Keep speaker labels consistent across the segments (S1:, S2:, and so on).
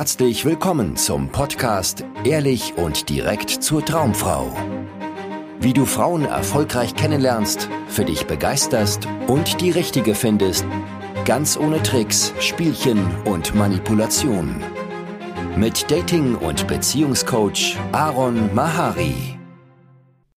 S1: herzlich willkommen zum Podcast Ehrlich und direkt zur Traumfrau. Wie du Frauen erfolgreich kennenlernst, für dich begeisterst und die richtige findest, ganz ohne Tricks, Spielchen und Manipulation. Mit Dating- und Beziehungscoach Aaron Mahari.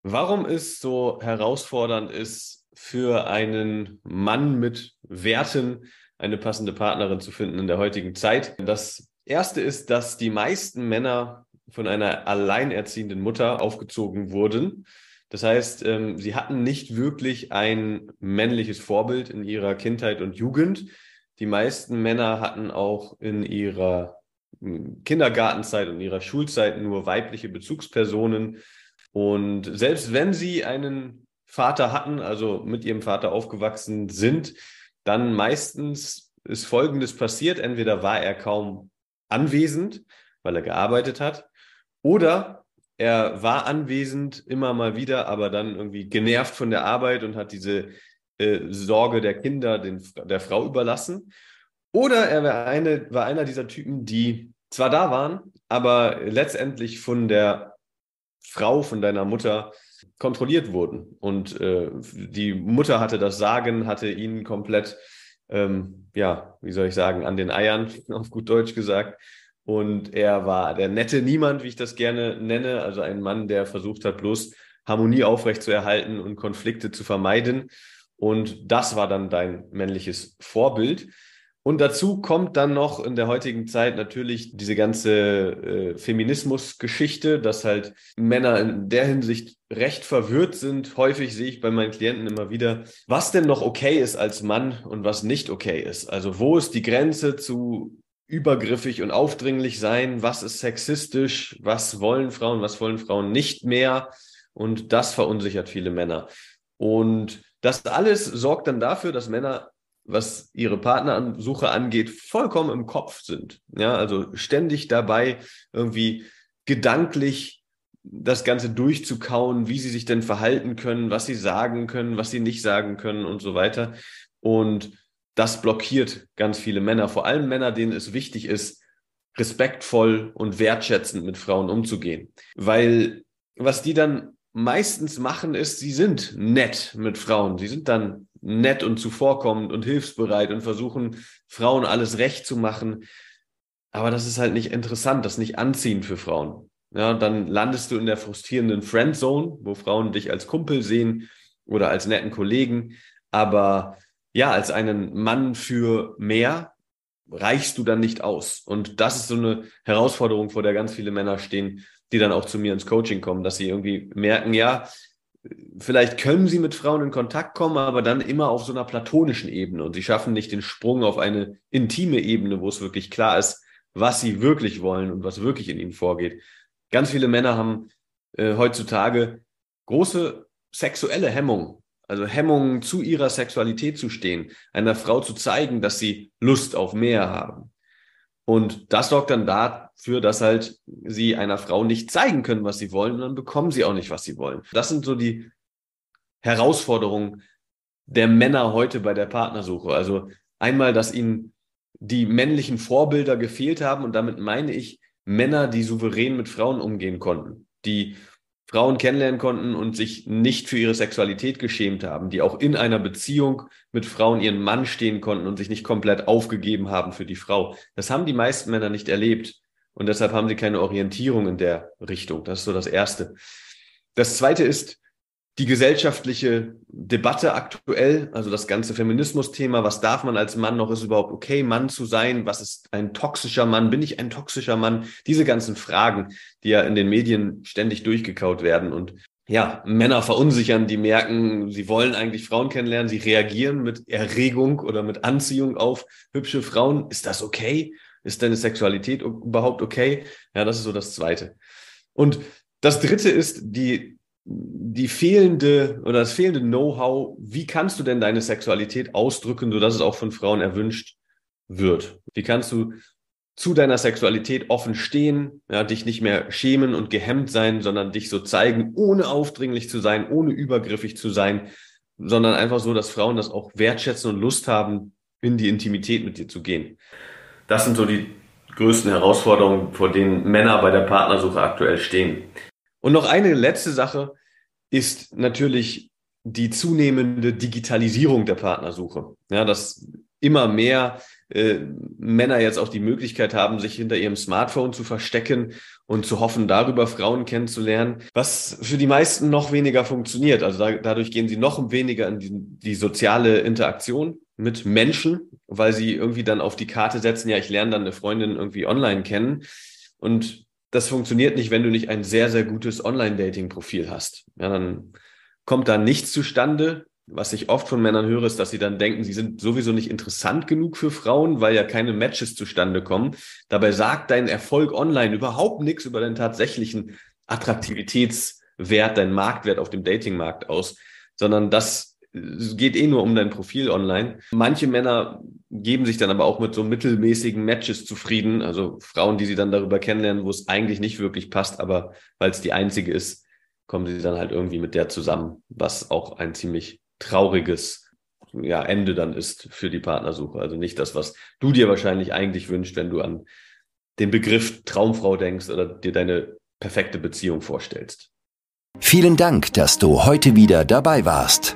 S2: Warum es so herausfordernd ist, für einen Mann mit Werten eine passende Partnerin zu finden in der heutigen Zeit. Das erste ist, dass die meisten Männer von einer alleinerziehenden Mutter aufgezogen wurden. Das heißt, ähm, sie hatten nicht wirklich ein männliches Vorbild in ihrer Kindheit und Jugend. Die meisten Männer hatten auch in ihrer hm, Kindergartenzeit und ihrer Schulzeit nur weibliche Bezugspersonen. Und selbst wenn sie einen Vater hatten, also mit ihrem Vater aufgewachsen sind, dann meistens ist Folgendes passiert. Entweder war er kaum anwesend, weil er gearbeitet hat, oder er war anwesend immer mal wieder, aber dann irgendwie genervt von der Arbeit und hat diese äh, Sorge der Kinder den, der Frau überlassen. Oder er war, eine, war einer dieser Typen, die zwar da waren, aber letztendlich von der Frau, von deiner Mutter kontrolliert wurden. Und äh, die Mutter hatte das Sagen, hatte ihn komplett, ähm, ja, wie soll ich sagen, an den Eiern, auf gut Deutsch gesagt. Und er war der nette Niemand, wie ich das gerne nenne, also ein Mann, der versucht hat, bloß Harmonie aufrechtzuerhalten und Konflikte zu vermeiden. Und das war dann dein männliches Vorbild. Und dazu kommt dann noch in der heutigen Zeit natürlich diese ganze äh, Feminismus-Geschichte, dass halt Männer in der Hinsicht recht verwirrt sind. Häufig sehe ich bei meinen Klienten immer wieder, was denn noch okay ist als Mann und was nicht okay ist. Also wo ist die Grenze zu übergriffig und aufdringlich sein? Was ist sexistisch? Was wollen Frauen? Was wollen Frauen nicht mehr? Und das verunsichert viele Männer. Und das alles sorgt dann dafür, dass Männer was ihre Partnersuche angeht, vollkommen im Kopf sind. Ja, also ständig dabei, irgendwie gedanklich das Ganze durchzukauen, wie sie sich denn verhalten können, was sie sagen können, was sie nicht sagen können und so weiter. Und das blockiert ganz viele Männer, vor allem Männer, denen es wichtig ist, respektvoll und wertschätzend mit Frauen umzugehen. Weil was die dann meistens machen, ist, sie sind nett mit Frauen. Sie sind dann nett und zuvorkommend und hilfsbereit und versuchen, Frauen alles recht zu machen. Aber das ist halt nicht interessant, das nicht anziehend für Frauen. Ja, dann landest du in der frustrierenden Friendzone, wo Frauen dich als Kumpel sehen oder als netten Kollegen. Aber ja, als einen Mann für mehr reichst du dann nicht aus. Und das ist so eine Herausforderung, vor der ganz viele Männer stehen, die dann auch zu mir ins Coaching kommen, dass sie irgendwie merken, ja, vielleicht können sie mit Frauen in Kontakt kommen, aber dann immer auf so einer platonischen Ebene und sie schaffen nicht den Sprung auf eine intime Ebene, wo es wirklich klar ist, was sie wirklich wollen und was wirklich in ihnen vorgeht. Ganz viele Männer haben äh, heutzutage große sexuelle Hemmungen, also Hemmungen zu ihrer Sexualität zu stehen, einer Frau zu zeigen, dass sie Lust auf mehr haben. Und das sorgt dann dafür, dass halt sie einer Frau nicht zeigen können, was sie wollen, und dann bekommen sie auch nicht, was sie wollen. Das sind so die Herausforderungen der Männer heute bei der Partnersuche. Also einmal, dass ihnen die männlichen Vorbilder gefehlt haben und damit meine ich Männer, die souverän mit Frauen umgehen konnten, die Frauen kennenlernen konnten und sich nicht für ihre Sexualität geschämt haben, die auch in einer Beziehung mit Frauen ihren Mann stehen konnten und sich nicht komplett aufgegeben haben für die Frau. Das haben die meisten Männer nicht erlebt und deshalb haben sie keine Orientierung in der Richtung. Das ist so das Erste. Das Zweite ist, die gesellschaftliche Debatte aktuell, also das ganze Feminismus-Thema, was darf man als Mann noch, ist überhaupt okay, Mann zu sein, was ist ein toxischer Mann, bin ich ein toxischer Mann, diese ganzen Fragen, die ja in den Medien ständig durchgekaut werden und ja, Männer verunsichern, die merken, sie wollen eigentlich Frauen kennenlernen, sie reagieren mit Erregung oder mit Anziehung auf hübsche Frauen. Ist das okay? Ist deine Sexualität überhaupt okay? Ja, das ist so das Zweite. Und das Dritte ist die die fehlende oder das fehlende Know-how, wie kannst du denn deine Sexualität ausdrücken, sodass es auch von Frauen erwünscht wird? Wie kannst du zu deiner Sexualität offen stehen, ja, dich nicht mehr schämen und gehemmt sein, sondern dich so zeigen, ohne aufdringlich zu sein, ohne übergriffig zu sein, sondern einfach so, dass Frauen das auch wertschätzen und Lust haben, in die Intimität mit dir zu gehen. Das sind so die größten Herausforderungen, vor denen Männer bei der Partnersuche aktuell stehen. Und noch eine letzte Sache ist natürlich die zunehmende Digitalisierung der Partnersuche. Ja, dass immer mehr äh, Männer jetzt auch die Möglichkeit haben, sich hinter ihrem Smartphone zu verstecken und zu hoffen, darüber Frauen kennenzulernen, was für die meisten noch weniger funktioniert. Also da, dadurch gehen sie noch weniger in die, die soziale Interaktion mit Menschen, weil sie irgendwie dann auf die Karte setzen, ja, ich lerne dann eine Freundin irgendwie online kennen. Und das funktioniert nicht, wenn du nicht ein sehr, sehr gutes Online-Dating-Profil hast. Ja, dann kommt da nichts zustande. Was ich oft von Männern höre, ist, dass sie dann denken, sie sind sowieso nicht interessant genug für Frauen, weil ja keine Matches zustande kommen. Dabei sagt dein Erfolg online überhaupt nichts über deinen tatsächlichen Attraktivitätswert, deinen Marktwert auf dem Datingmarkt aus, sondern das geht eh nur um dein Profil online. Manche Männer geben sich dann aber auch mit so mittelmäßigen Matches zufrieden, also Frauen, die sie dann darüber kennenlernen, wo es eigentlich nicht wirklich passt, aber weil es die einzige ist, kommen sie dann halt irgendwie mit der zusammen, was auch ein ziemlich trauriges ja, Ende dann ist für die Partnersuche. Also nicht das, was du dir wahrscheinlich eigentlich wünschst, wenn du an den Begriff Traumfrau denkst oder dir deine perfekte Beziehung vorstellst.
S1: Vielen Dank, dass du heute wieder dabei warst.